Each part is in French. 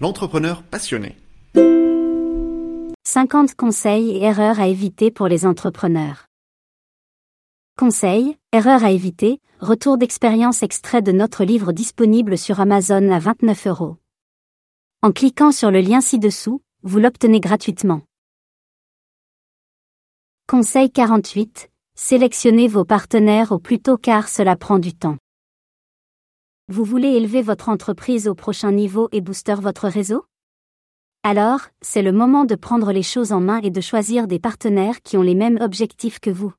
l'entrepreneur passionné. 50 conseils et erreurs à éviter pour les entrepreneurs. Conseils, erreurs à éviter, retour d'expérience extrait de notre livre disponible sur Amazon à 29 euros. En cliquant sur le lien ci-dessous, vous l'obtenez gratuitement. Conseil 48. Sélectionnez vos partenaires au plus tôt car cela prend du temps. Vous voulez élever votre entreprise au prochain niveau et booster votre réseau? Alors, c'est le moment de prendre les choses en main et de choisir des partenaires qui ont les mêmes objectifs que vous.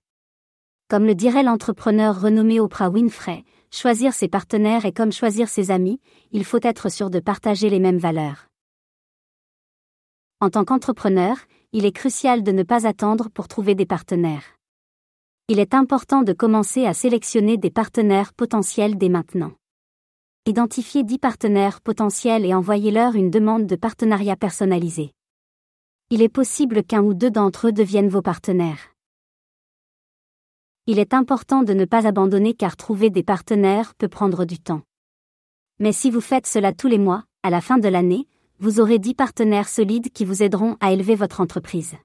Comme le dirait l'entrepreneur renommé Oprah Winfrey, choisir ses partenaires est comme choisir ses amis, il faut être sûr de partager les mêmes valeurs. En tant qu'entrepreneur, il est crucial de ne pas attendre pour trouver des partenaires. Il est important de commencer à sélectionner des partenaires potentiels dès maintenant. Identifiez 10 partenaires potentiels et envoyez-leur une demande de partenariat personnalisé. Il est possible qu'un ou deux d'entre eux deviennent vos partenaires. Il est important de ne pas abandonner car trouver des partenaires peut prendre du temps. Mais si vous faites cela tous les mois, à la fin de l'année, vous aurez 10 partenaires solides qui vous aideront à élever votre entreprise.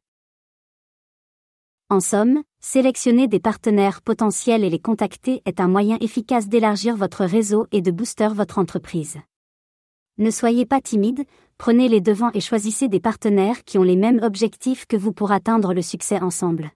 En somme, sélectionner des partenaires potentiels et les contacter est un moyen efficace d'élargir votre réseau et de booster votre entreprise. Ne soyez pas timide, prenez les devants et choisissez des partenaires qui ont les mêmes objectifs que vous pour atteindre le succès ensemble.